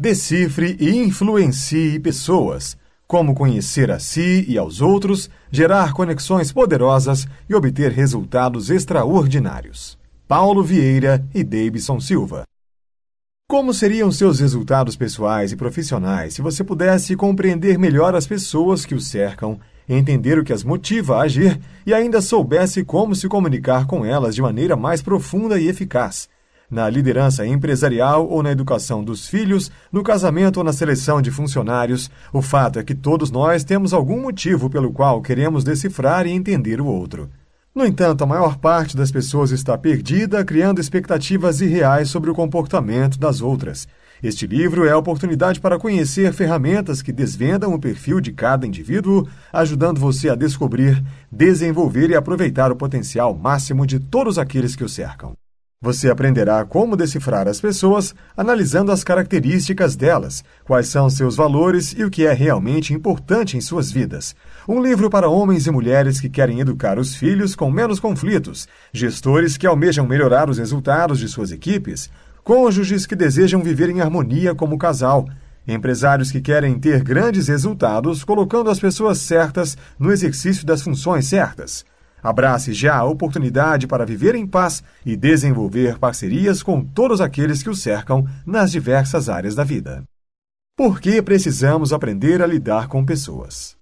Decifre e influencie pessoas. Como conhecer a si e aos outros, gerar conexões poderosas e obter resultados extraordinários. Paulo Vieira e Davidson Silva. Como seriam seus resultados pessoais e profissionais se você pudesse compreender melhor as pessoas que o cercam, entender o que as motiva a agir e ainda soubesse como se comunicar com elas de maneira mais profunda e eficaz? Na liderança empresarial ou na educação dos filhos, no casamento ou na seleção de funcionários, o fato é que todos nós temos algum motivo pelo qual queremos decifrar e entender o outro. No entanto, a maior parte das pessoas está perdida, criando expectativas irreais sobre o comportamento das outras. Este livro é a oportunidade para conhecer ferramentas que desvendam o perfil de cada indivíduo, ajudando você a descobrir, desenvolver e aproveitar o potencial máximo de todos aqueles que o cercam. Você aprenderá como decifrar as pessoas analisando as características delas, quais são seus valores e o que é realmente importante em suas vidas. Um livro para homens e mulheres que querem educar os filhos com menos conflitos, gestores que almejam melhorar os resultados de suas equipes, cônjuges que desejam viver em harmonia como casal, empresários que querem ter grandes resultados colocando as pessoas certas no exercício das funções certas Abrace já a oportunidade para viver em paz e desenvolver parcerias com todos aqueles que o cercam nas diversas áreas da vida. Por que precisamos aprender a lidar com pessoas?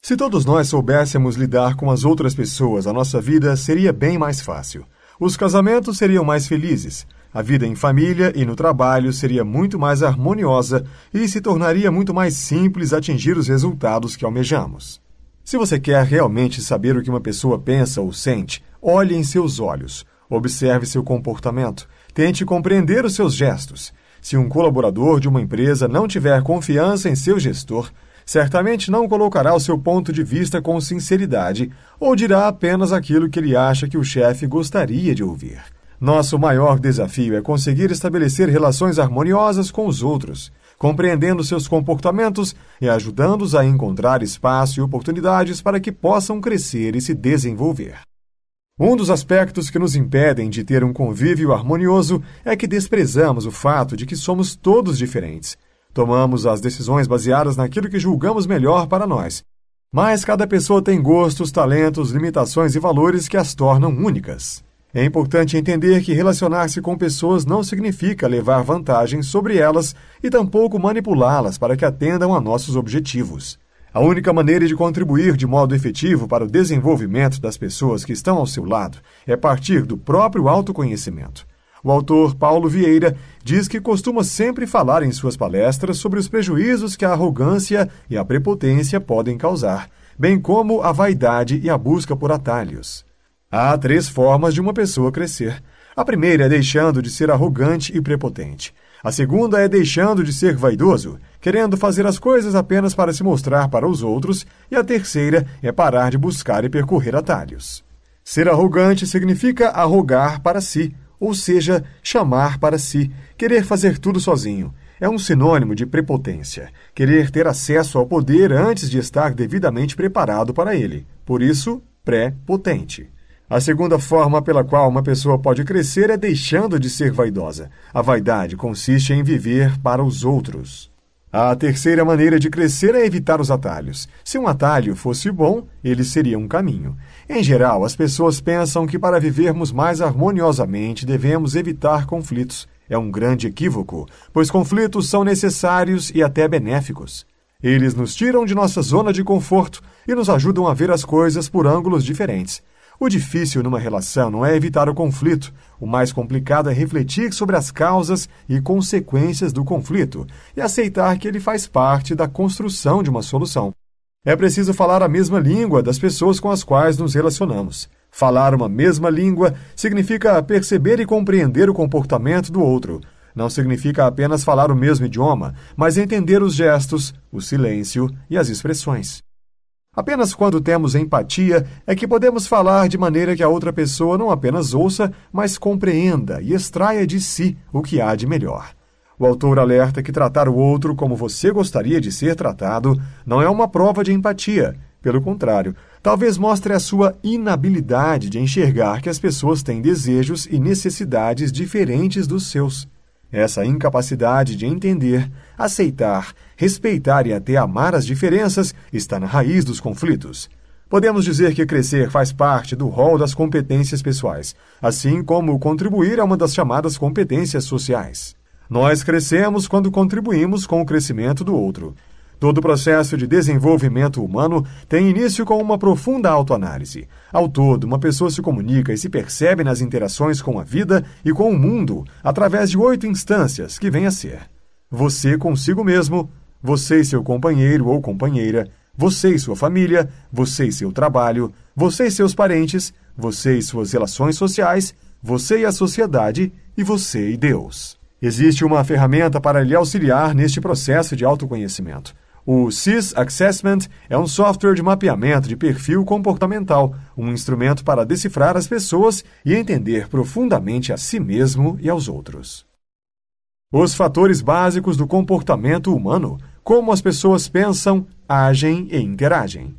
Se todos nós soubéssemos lidar com as outras pessoas, a nossa vida seria bem mais fácil. Os casamentos seriam mais felizes, a vida em família e no trabalho seria muito mais harmoniosa e se tornaria muito mais simples atingir os resultados que almejamos. Se você quer realmente saber o que uma pessoa pensa ou sente, olhe em seus olhos, observe seu comportamento, tente compreender os seus gestos. Se um colaborador de uma empresa não tiver confiança em seu gestor, certamente não colocará o seu ponto de vista com sinceridade ou dirá apenas aquilo que ele acha que o chefe gostaria de ouvir. Nosso maior desafio é conseguir estabelecer relações harmoniosas com os outros compreendendo seus comportamentos e ajudando-os a encontrar espaço e oportunidades para que possam crescer e se desenvolver. Um dos aspectos que nos impedem de ter um convívio harmonioso é que desprezamos o fato de que somos todos diferentes. Tomamos as decisões baseadas naquilo que julgamos melhor para nós. Mas cada pessoa tem gostos, talentos, limitações e valores que as tornam únicas. É importante entender que relacionar-se com pessoas não significa levar vantagem sobre elas e tampouco manipulá-las para que atendam a nossos objetivos. A única maneira de contribuir de modo efetivo para o desenvolvimento das pessoas que estão ao seu lado é partir do próprio autoconhecimento. O autor Paulo Vieira diz que costuma sempre falar em suas palestras sobre os prejuízos que a arrogância e a prepotência podem causar, bem como a vaidade e a busca por atalhos. Há três formas de uma pessoa crescer. A primeira é deixando de ser arrogante e prepotente. A segunda é deixando de ser vaidoso, querendo fazer as coisas apenas para se mostrar para os outros. E a terceira é parar de buscar e percorrer atalhos. Ser arrogante significa arrogar para si, ou seja, chamar para si, querer fazer tudo sozinho. É um sinônimo de prepotência, querer ter acesso ao poder antes de estar devidamente preparado para ele. Por isso, pré-potente. A segunda forma pela qual uma pessoa pode crescer é deixando de ser vaidosa. A vaidade consiste em viver para os outros. A terceira maneira de crescer é evitar os atalhos. Se um atalho fosse bom, ele seria um caminho. Em geral, as pessoas pensam que para vivermos mais harmoniosamente devemos evitar conflitos. É um grande equívoco, pois conflitos são necessários e até benéficos. Eles nos tiram de nossa zona de conforto e nos ajudam a ver as coisas por ângulos diferentes. O difícil numa relação não é evitar o conflito. O mais complicado é refletir sobre as causas e consequências do conflito e aceitar que ele faz parte da construção de uma solução. É preciso falar a mesma língua das pessoas com as quais nos relacionamos. Falar uma mesma língua significa perceber e compreender o comportamento do outro. Não significa apenas falar o mesmo idioma, mas entender os gestos, o silêncio e as expressões. Apenas quando temos empatia é que podemos falar de maneira que a outra pessoa não apenas ouça, mas compreenda e extraia de si o que há de melhor. O autor alerta que tratar o outro como você gostaria de ser tratado não é uma prova de empatia. Pelo contrário, talvez mostre a sua inabilidade de enxergar que as pessoas têm desejos e necessidades diferentes dos seus. Essa incapacidade de entender, aceitar, respeitar e até amar as diferenças está na raiz dos conflitos. Podemos dizer que crescer faz parte do rol das competências pessoais, assim como contribuir é uma das chamadas competências sociais. Nós crescemos quando contribuímos com o crescimento do outro. Todo o processo de desenvolvimento humano tem início com uma profunda autoanálise. Ao todo, uma pessoa se comunica e se percebe nas interações com a vida e com o mundo através de oito instâncias que vêm a ser: você consigo mesmo, você e seu companheiro ou companheira, você e sua família, você e seu trabalho, você e seus parentes, você e suas relações sociais, você e a sociedade e você e Deus. Existe uma ferramenta para lhe auxiliar neste processo de autoconhecimento. O SIS Assessment é um software de mapeamento de perfil comportamental, um instrumento para decifrar as pessoas e entender profundamente a si mesmo e aos outros. Os fatores básicos do comportamento humano, como as pessoas pensam, agem e interagem.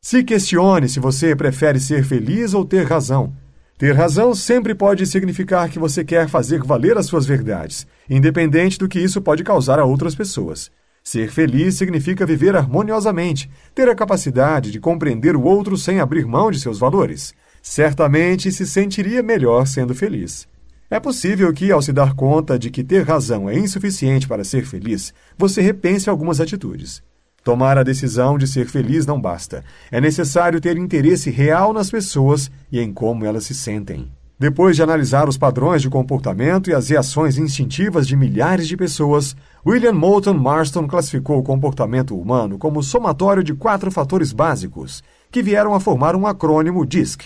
Se questione se você prefere ser feliz ou ter razão. Ter razão sempre pode significar que você quer fazer valer as suas verdades, independente do que isso pode causar a outras pessoas. Ser feliz significa viver harmoniosamente, ter a capacidade de compreender o outro sem abrir mão de seus valores. Certamente se sentiria melhor sendo feliz. É possível que, ao se dar conta de que ter razão é insuficiente para ser feliz, você repense algumas atitudes. Tomar a decisão de ser feliz não basta. É necessário ter interesse real nas pessoas e em como elas se sentem. Depois de analisar os padrões de comportamento e as reações instintivas de milhares de pessoas, William Moulton Marston classificou o comportamento humano como somatório de quatro fatores básicos, que vieram a formar um acrônimo DISC: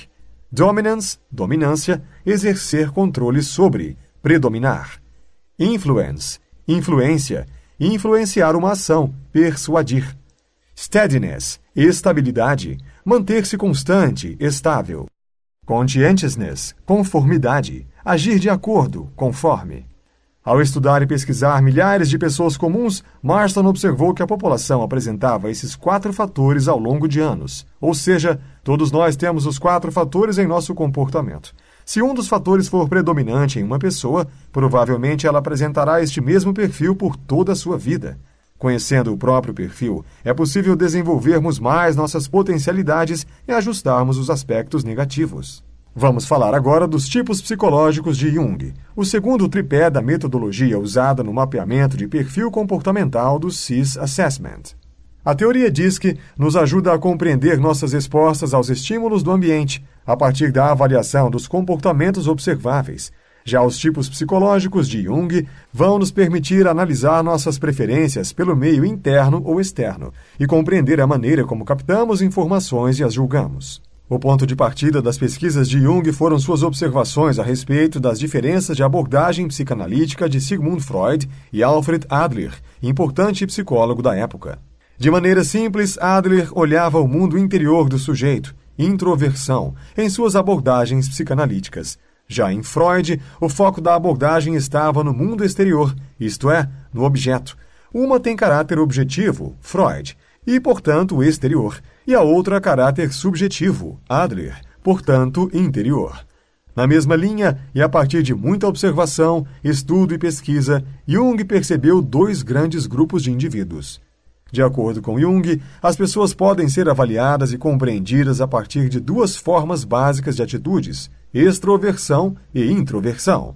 Dominance, dominância, exercer controle sobre, predominar. Influence, influência, influenciar uma ação, persuadir. Steadiness, estabilidade, manter-se constante, estável. Conscientiousness, conformidade, agir de acordo, conforme. Ao estudar e pesquisar milhares de pessoas comuns, Marston observou que a população apresentava esses quatro fatores ao longo de anos. Ou seja, todos nós temos os quatro fatores em nosso comportamento. Se um dos fatores for predominante em uma pessoa, provavelmente ela apresentará este mesmo perfil por toda a sua vida. Conhecendo o próprio perfil, é possível desenvolvermos mais nossas potencialidades e ajustarmos os aspectos negativos. Vamos falar agora dos tipos psicológicos de Jung, o segundo tripé da metodologia usada no mapeamento de perfil comportamental do CIS Assessment. A teoria diz que nos ajuda a compreender nossas respostas aos estímulos do ambiente, a partir da avaliação dos comportamentos observáveis. Já os tipos psicológicos de Jung vão nos permitir analisar nossas preferências pelo meio interno ou externo e compreender a maneira como captamos informações e as julgamos. O ponto de partida das pesquisas de Jung foram suas observações a respeito das diferenças de abordagem psicanalítica de Sigmund Freud e Alfred Adler, importante psicólogo da época. De maneira simples, Adler olhava o mundo interior do sujeito, introversão, em suas abordagens psicanalíticas. Já em Freud, o foco da abordagem estava no mundo exterior, isto é, no objeto. Uma tem caráter objetivo, Freud, e, portanto, exterior, e a outra caráter subjetivo, Adler, portanto, interior. Na mesma linha, e a partir de muita observação, estudo e pesquisa, Jung percebeu dois grandes grupos de indivíduos. De acordo com Jung, as pessoas podem ser avaliadas e compreendidas a partir de duas formas básicas de atitudes: extroversão e introversão.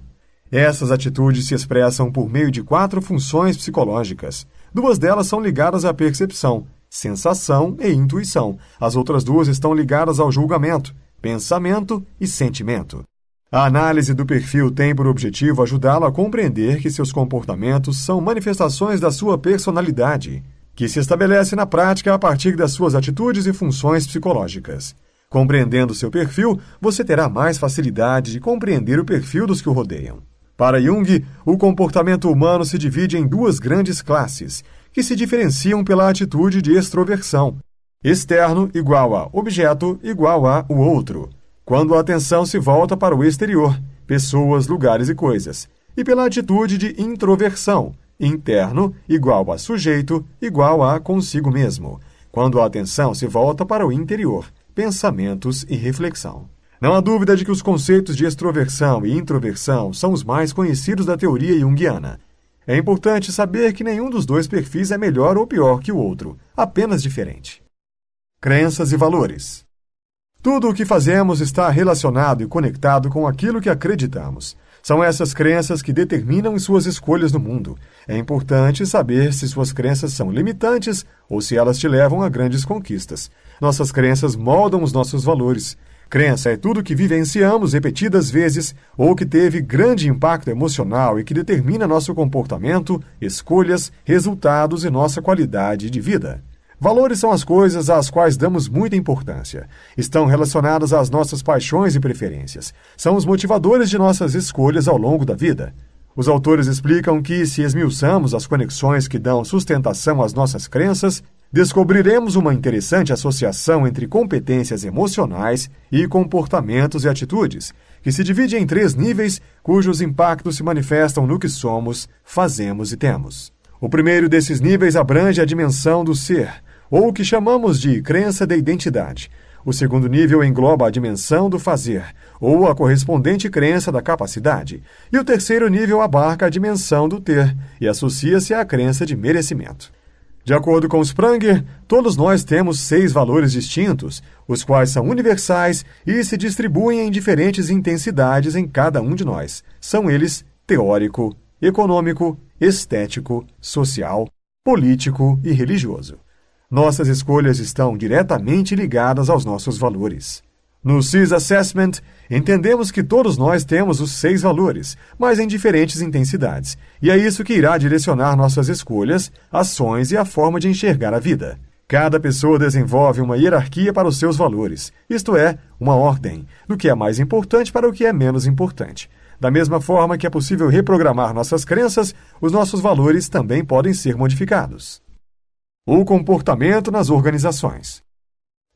Essas atitudes se expressam por meio de quatro funções psicológicas. Duas delas são ligadas à percepção, sensação e intuição. As outras duas estão ligadas ao julgamento, pensamento e sentimento. A análise do perfil tem por objetivo ajudá-lo a compreender que seus comportamentos são manifestações da sua personalidade que se estabelece na prática a partir das suas atitudes e funções psicológicas. Compreendendo seu perfil, você terá mais facilidade de compreender o perfil dos que o rodeiam. Para Jung, o comportamento humano se divide em duas grandes classes, que se diferenciam pela atitude de extroversão. Externo igual a objeto igual a o outro, quando a atenção se volta para o exterior, pessoas, lugares e coisas, e pela atitude de introversão, interno igual a sujeito igual a consigo mesmo, quando a atenção se volta para o interior, pensamentos e reflexão. Não há dúvida de que os conceitos de extroversão e introversão são os mais conhecidos da teoria junguiana. É importante saber que nenhum dos dois perfis é melhor ou pior que o outro, apenas diferente. Crenças e valores. Tudo o que fazemos está relacionado e conectado com aquilo que acreditamos. São essas crenças que determinam suas escolhas no mundo. É importante saber se suas crenças são limitantes ou se elas te levam a grandes conquistas. Nossas crenças moldam os nossos valores. Crença é tudo que vivenciamos repetidas vezes ou que teve grande impacto emocional e que determina nosso comportamento, escolhas, resultados e nossa qualidade de vida. Valores são as coisas às quais damos muita importância. Estão relacionados às nossas paixões e preferências. São os motivadores de nossas escolhas ao longo da vida. Os autores explicam que, se esmiuçamos as conexões que dão sustentação às nossas crenças, descobriremos uma interessante associação entre competências emocionais e comportamentos e atitudes, que se divide em três níveis cujos impactos se manifestam no que somos, fazemos e temos. O primeiro desses níveis abrange a dimensão do ser, ou o que chamamos de crença da identidade. O segundo nível engloba a dimensão do fazer, ou a correspondente crença da capacidade. E o terceiro nível abarca a dimensão do ter e associa-se à crença de merecimento. De acordo com Spranger, todos nós temos seis valores distintos, os quais são universais e se distribuem em diferentes intensidades em cada um de nós. São eles teórico, econômico, estético, social, político e religioso. Nossas escolhas estão diretamente ligadas aos nossos valores. No CIS Assessment, entendemos que todos nós temos os seis valores, mas em diferentes intensidades, e é isso que irá direcionar nossas escolhas, ações e a forma de enxergar a vida. Cada pessoa desenvolve uma hierarquia para os seus valores, isto é, uma ordem, do que é mais importante para o que é menos importante. Da mesma forma que é possível reprogramar nossas crenças, os nossos valores também podem ser modificados. O comportamento nas organizações.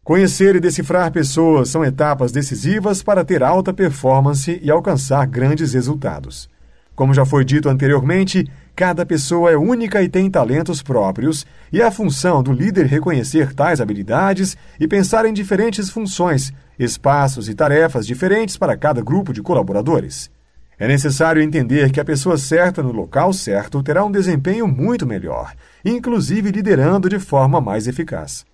Conhecer e decifrar pessoas são etapas decisivas para ter alta performance e alcançar grandes resultados. Como já foi dito anteriormente, cada pessoa é única e tem talentos próprios, e é a função do líder reconhecer tais habilidades e pensar em diferentes funções, espaços e tarefas diferentes para cada grupo de colaboradores. É necessário entender que a pessoa certa no local certo terá um desempenho muito melhor, inclusive liderando de forma mais eficaz.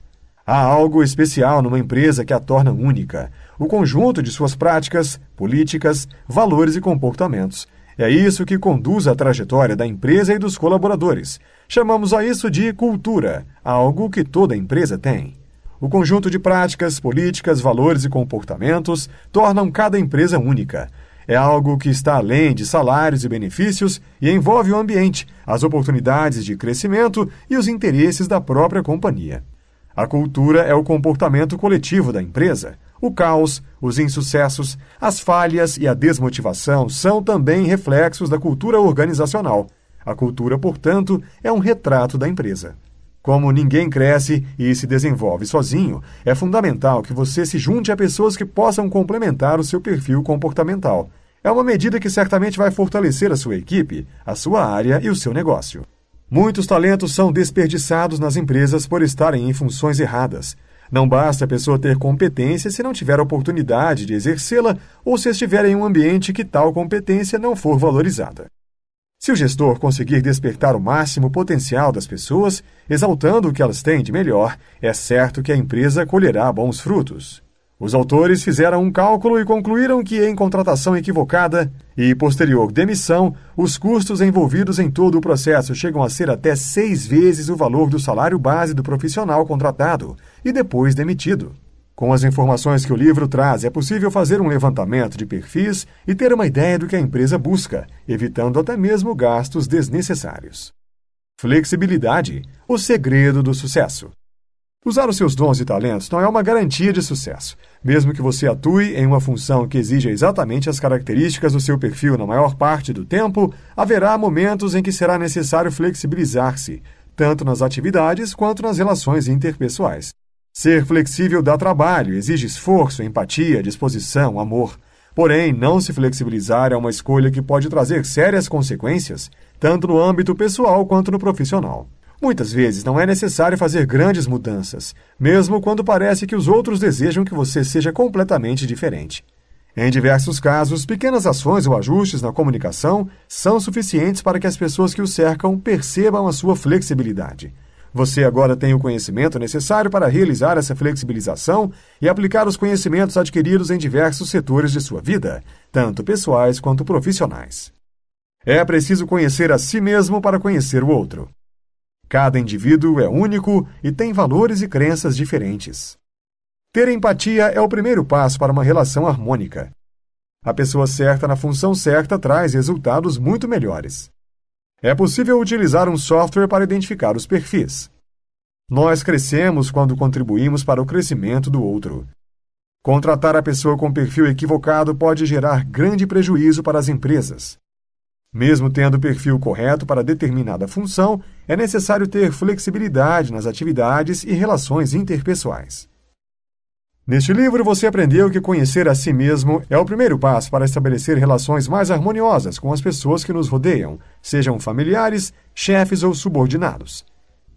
Há algo especial numa empresa que a torna única: o conjunto de suas práticas, políticas, valores e comportamentos. É isso que conduz a trajetória da empresa e dos colaboradores. Chamamos a isso de cultura, algo que toda empresa tem. O conjunto de práticas, políticas, valores e comportamentos tornam cada empresa única é algo que está além de salários e benefícios e envolve o ambiente, as oportunidades de crescimento e os interesses da própria companhia. A cultura é o comportamento coletivo da empresa. O caos, os insucessos, as falhas e a desmotivação são também reflexos da cultura organizacional. A cultura, portanto, é um retrato da empresa. Como ninguém cresce e se desenvolve sozinho, é fundamental que você se junte a pessoas que possam complementar o seu perfil comportamental. É uma medida que certamente vai fortalecer a sua equipe, a sua área e o seu negócio. Muitos talentos são desperdiçados nas empresas por estarem em funções erradas. Não basta a pessoa ter competência se não tiver oportunidade de exercê-la ou se estiver em um ambiente que tal competência não for valorizada. Se o gestor conseguir despertar o máximo potencial das pessoas, exaltando o que elas têm de melhor, é certo que a empresa colherá bons frutos. Os autores fizeram um cálculo e concluíram que, em contratação equivocada e posterior demissão, os custos envolvidos em todo o processo chegam a ser até seis vezes o valor do salário base do profissional contratado e depois demitido. Com as informações que o livro traz, é possível fazer um levantamento de perfis e ter uma ideia do que a empresa busca, evitando até mesmo gastos desnecessários. Flexibilidade o segredo do sucesso. Usar os seus dons e talentos não é uma garantia de sucesso. Mesmo que você atue em uma função que exija exatamente as características do seu perfil na maior parte do tempo, haverá momentos em que será necessário flexibilizar-se, tanto nas atividades quanto nas relações interpessoais. Ser flexível dá trabalho, exige esforço, empatia, disposição, amor. Porém, não se flexibilizar é uma escolha que pode trazer sérias consequências, tanto no âmbito pessoal quanto no profissional. Muitas vezes não é necessário fazer grandes mudanças, mesmo quando parece que os outros desejam que você seja completamente diferente. Em diversos casos, pequenas ações ou ajustes na comunicação são suficientes para que as pessoas que o cercam percebam a sua flexibilidade. Você agora tem o conhecimento necessário para realizar essa flexibilização e aplicar os conhecimentos adquiridos em diversos setores de sua vida, tanto pessoais quanto profissionais. É preciso conhecer a si mesmo para conhecer o outro. Cada indivíduo é único e tem valores e crenças diferentes. Ter empatia é o primeiro passo para uma relação harmônica. A pessoa certa na função certa traz resultados muito melhores. É possível utilizar um software para identificar os perfis. Nós crescemos quando contribuímos para o crescimento do outro. Contratar a pessoa com perfil equivocado pode gerar grande prejuízo para as empresas. Mesmo tendo o perfil correto para determinada função, é necessário ter flexibilidade nas atividades e relações interpessoais. Neste livro, você aprendeu que conhecer a si mesmo é o primeiro passo para estabelecer relações mais harmoniosas com as pessoas que nos rodeiam, sejam familiares, chefes ou subordinados.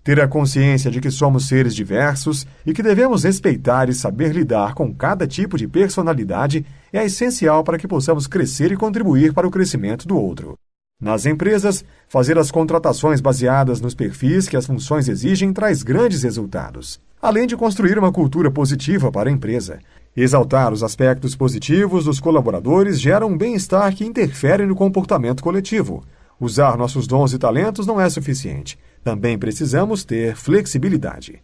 Ter a consciência de que somos seres diversos e que devemos respeitar e saber lidar com cada tipo de personalidade é essencial para que possamos crescer e contribuir para o crescimento do outro. Nas empresas, fazer as contratações baseadas nos perfis que as funções exigem traz grandes resultados além de construir uma cultura positiva para a empresa. Exaltar os aspectos positivos dos colaboradores gera um bem-estar que interfere no comportamento coletivo. Usar nossos dons e talentos não é suficiente. Também precisamos ter flexibilidade.